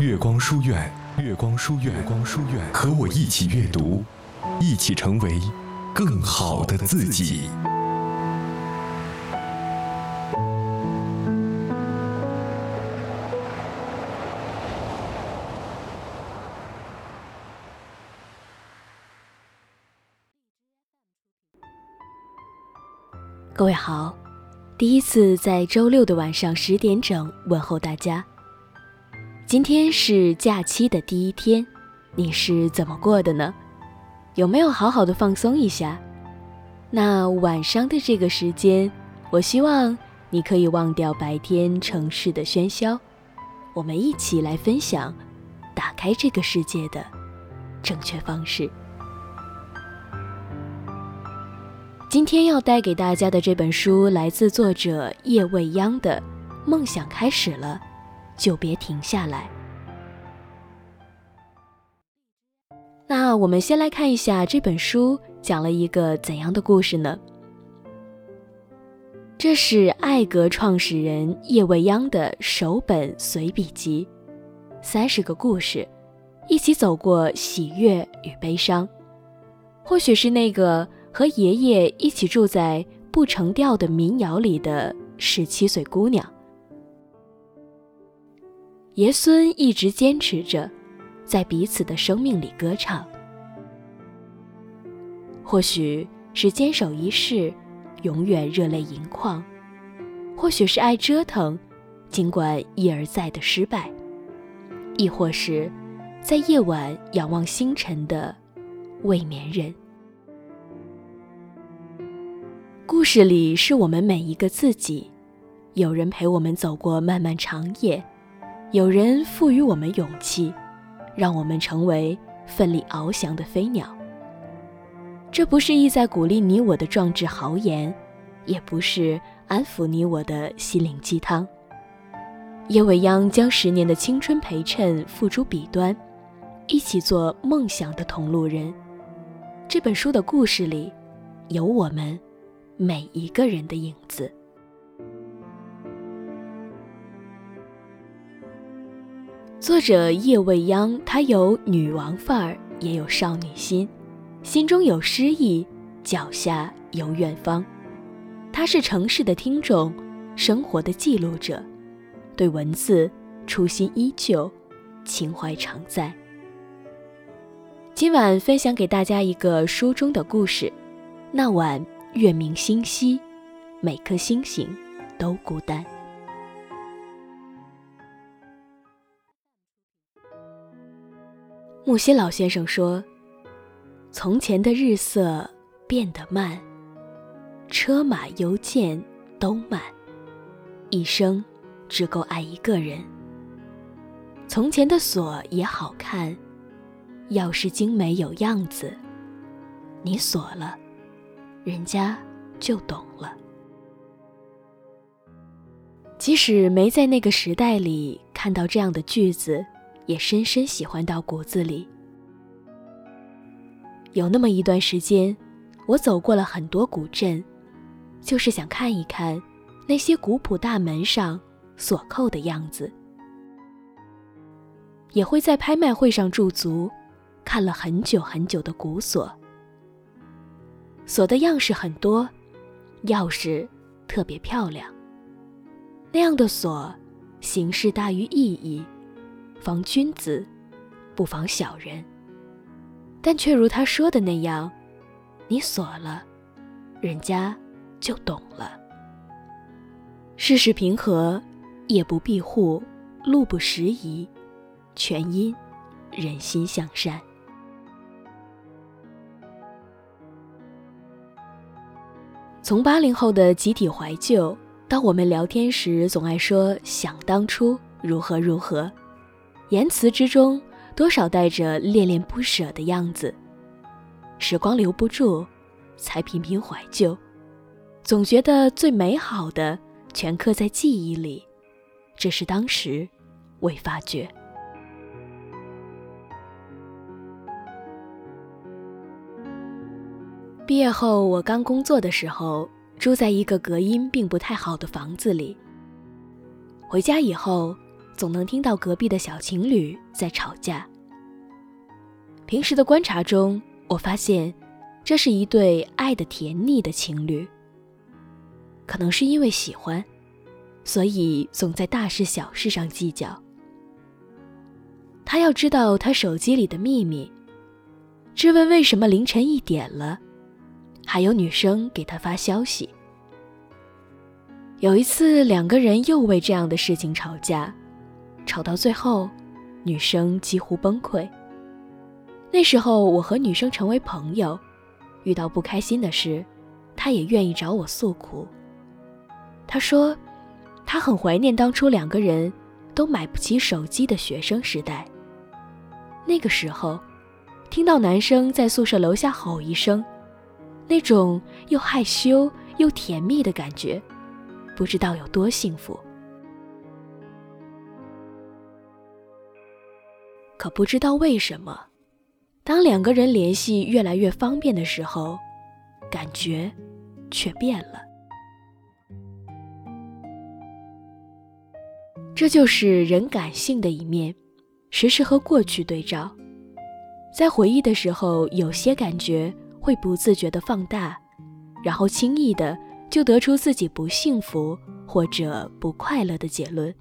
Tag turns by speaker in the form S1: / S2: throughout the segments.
S1: 月光书院，月光书院，月光书院，和我一起阅读，一起成为更好的自己。
S2: 各位好，第一次在周六的晚上十点整问候大家。今天是假期的第一天，你是怎么过的呢？有没有好好的放松一下？那晚上的这个时间，我希望你可以忘掉白天城市的喧嚣，我们一起来分享打开这个世界的正确方式。今天要带给大家的这本书来自作者叶未央的《梦想开始了，就别停下来》。那我们先来看一下这本书讲了一个怎样的故事呢？这是艾格创始人叶未央的首本随笔集，三十个故事，一起走过喜悦与悲伤，或许是那个。和爷爷一起住在不成调的民谣里的十七岁姑娘，爷孙一直坚持着，在彼此的生命里歌唱。或许是坚守一世，永远热泪盈眶；或许是爱折腾，尽管一而再的失败；亦或是，在夜晚仰望星辰的未眠人。故事里是我们每一个自己，有人陪我们走过漫漫长夜，有人赋予我们勇气，让我们成为奋力翱翔的飞鸟。这不是意在鼓励你我的壮志豪言，也不是安抚你我的心灵鸡汤。叶未央将十年的青春陪衬付诸笔端，一起做梦想的同路人。这本书的故事里，有我们。每一个人的影子。作者叶未央，她有女王范儿，也有少女心，心中有诗意，脚下有远方。她是城市的听众，生活的记录者，对文字初心依旧，情怀常在。今晚分享给大家一个书中的故事。那晚。月明星稀，每颗星星都孤单。木心老先生说：“从前的日色变得慢，车马邮件都慢，一生只够爱一个人。从前的锁也好看，钥匙精美有样子，你锁了。”人家就懂了。即使没在那个时代里看到这样的句子，也深深喜欢到骨子里。有那么一段时间，我走过了很多古镇，就是想看一看那些古朴大门上锁扣的样子。也会在拍卖会上驻足，看了很久很久的古锁。锁的样式很多，钥匙特别漂亮。那样的锁，形式大于意义，防君子，不防小人。但却如他说的那样，你锁了，人家就懂了。世事平和，夜不闭户，路不拾遗，全因人心向善。从八零后的集体怀旧，到我们聊天时总爱说想当初如何如何，言辞之中多少带着恋恋不舍的样子。时光留不住，才频频怀旧，总觉得最美好的全刻在记忆里，只是当时未发觉。毕业后，我刚工作的时候，住在一个隔音并不太好的房子里。回家以后，总能听到隔壁的小情侣在吵架。平时的观察中，我发现这是一对爱的甜腻的情侣。可能是因为喜欢，所以总在大事小事上计较。他要知道他手机里的秘密，质问为什么凌晨一点了，还有女生给他发消息。有一次，两个人又为这样的事情吵架，吵到最后，女生几乎崩溃。那时候，我和女生成为朋友，遇到不开心的事，她也愿意找我诉苦。她说，她很怀念当初两个人都买不起手机的学生时代。那个时候，听到男生在宿舍楼下吼一声，那种又害羞又甜蜜的感觉，不知道有多幸福。可不知道为什么，当两个人联系越来越方便的时候，感觉却变了。这就是人感性的一面。时时和过去对照，在回忆的时候，有些感觉会不自觉的放大，然后轻易的就得出自己不幸福或者不快乐的结论。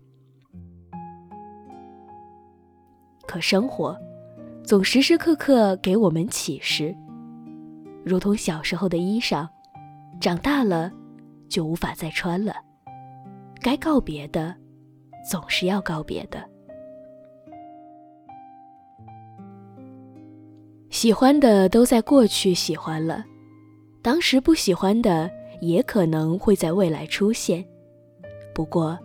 S2: 可生活总时时刻刻给我们启示，如同小时候的衣裳，长大了就无法再穿了，该告别的，总是要告别的。喜欢的都在过去喜欢了，当时不喜欢的也可能会在未来出现。不过，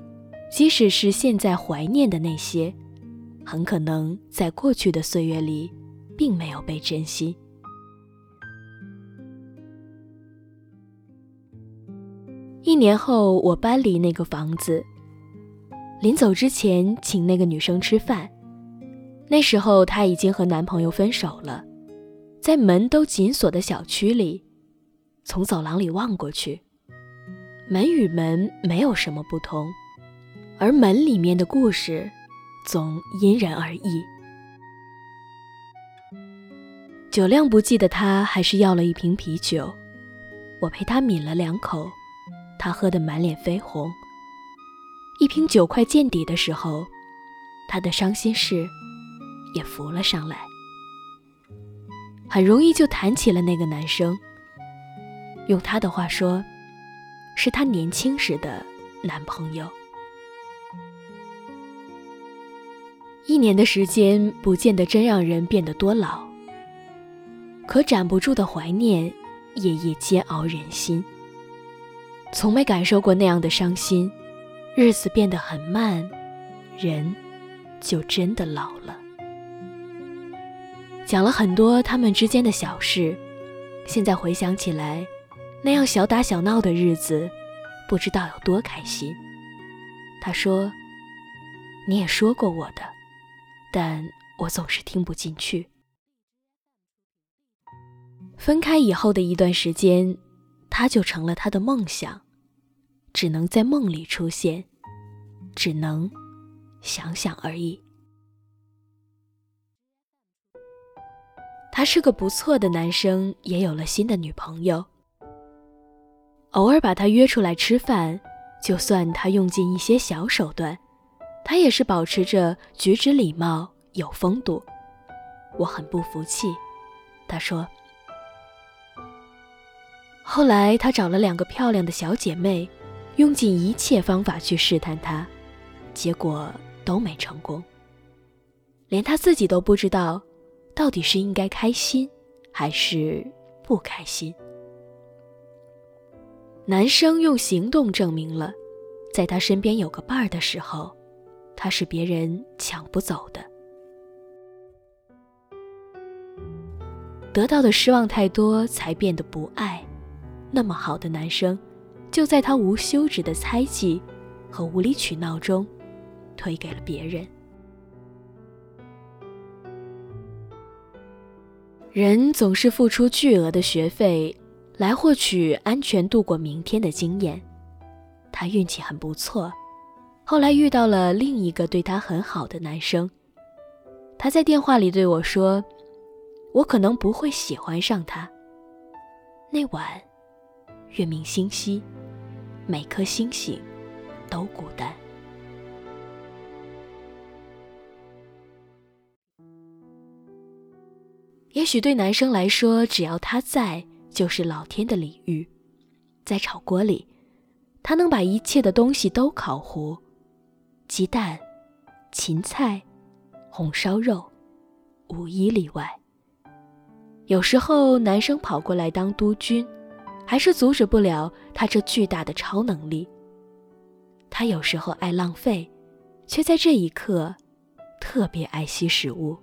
S2: 即使是现在怀念的那些，很可能在过去的岁月里，并没有被珍惜。一年后，我搬离那个房子，临走之前请那个女生吃饭，那时候她已经和男朋友分手了。在门都紧锁的小区里，从走廊里望过去，门与门没有什么不同，而门里面的故事总因人而异。酒量不济的他，还是要了一瓶啤酒，我陪他抿了两口，他喝得满脸绯红。一瓶酒快见底的时候，他的伤心事也浮了上来。很容易就谈起了那个男生。用他的话说，是他年轻时的男朋友。一年的时间不见得真让人变得多老，可斩不住的怀念，夜夜煎熬人心。从没感受过那样的伤心，日子变得很慢，人就真的老了。讲了很多他们之间的小事，现在回想起来，那样小打小闹的日子，不知道有多开心。他说：“你也说过我的，但我总是听不进去。”分开以后的一段时间，他就成了他的梦想，只能在梦里出现，只能想想而已。他是个不错的男生，也有了新的女朋友。偶尔把他约出来吃饭，就算他用尽一些小手段，他也是保持着举止礼貌、有风度。我很不服气，他说。后来他找了两个漂亮的小姐妹，用尽一切方法去试探他，结果都没成功。连他自己都不知道。到底是应该开心，还是不开心？男生用行动证明了，在他身边有个伴儿的时候，他是别人抢不走的。得到的失望太多，才变得不爱。那么好的男生，就在他无休止的猜忌和无理取闹中，推给了别人。人总是付出巨额的学费，来获取安全度过明天的经验。他运气很不错，后来遇到了另一个对他很好的男生，他在电话里对我说：“我可能不会喜欢上他。”那晚，月明星稀，每颗星星都孤单。也许对男生来说，只要他在，就是老天的礼遇。在炒锅里，他能把一切的东西都烤糊。鸡蛋、芹菜、红烧肉，无一例外。有时候男生跑过来当督军，还是阻止不了他这巨大的超能力。他有时候爱浪费，却在这一刻特别爱惜食物。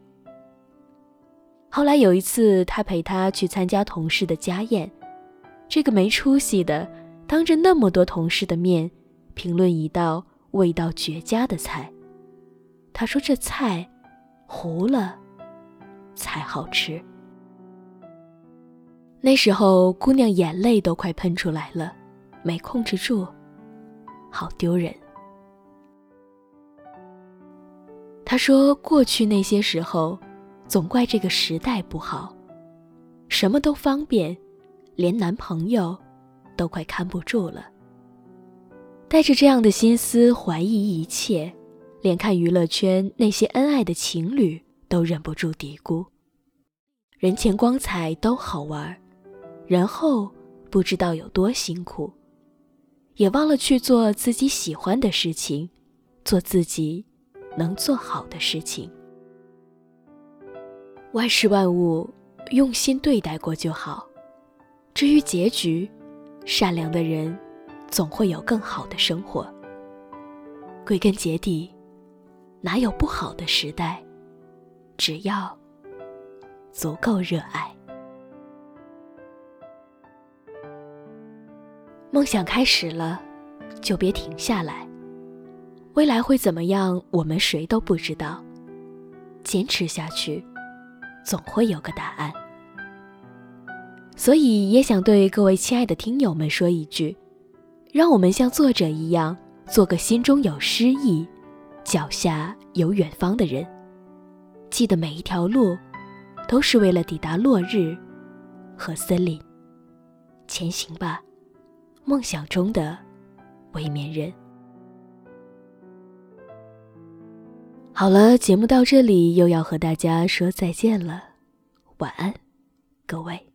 S2: 后来有一次，他陪他去参加同事的家宴，这个没出息的当着那么多同事的面评论一道。味道绝佳的菜，他说：“这菜糊了才好吃。”那时候，姑娘眼泪都快喷出来了，没控制住，好丢人。他说：“过去那些时候，总怪这个时代不好，什么都方便，连男朋友都快看不住了。”带着这样的心思怀疑一切，连看娱乐圈那些恩爱的情侣都忍不住嘀咕：人前光彩都好玩，人后不知道有多辛苦，也忘了去做自己喜欢的事情，做自己能做好的事情。万事万物用心对待过就好，至于结局，善良的人。总会有更好的生活。归根结底，哪有不好的时代？只要足够热爱。梦想开始了，就别停下来。未来会怎么样？我们谁都不知道。坚持下去，总会有个答案。所以，也想对各位亲爱的听友们说一句。让我们像作者一样，做个心中有诗意、脚下有远方的人。记得每一条路，都是为了抵达落日和森林。前行吧，梦想中的未眠人。好了，节目到这里又要和大家说再见了，晚安，各位。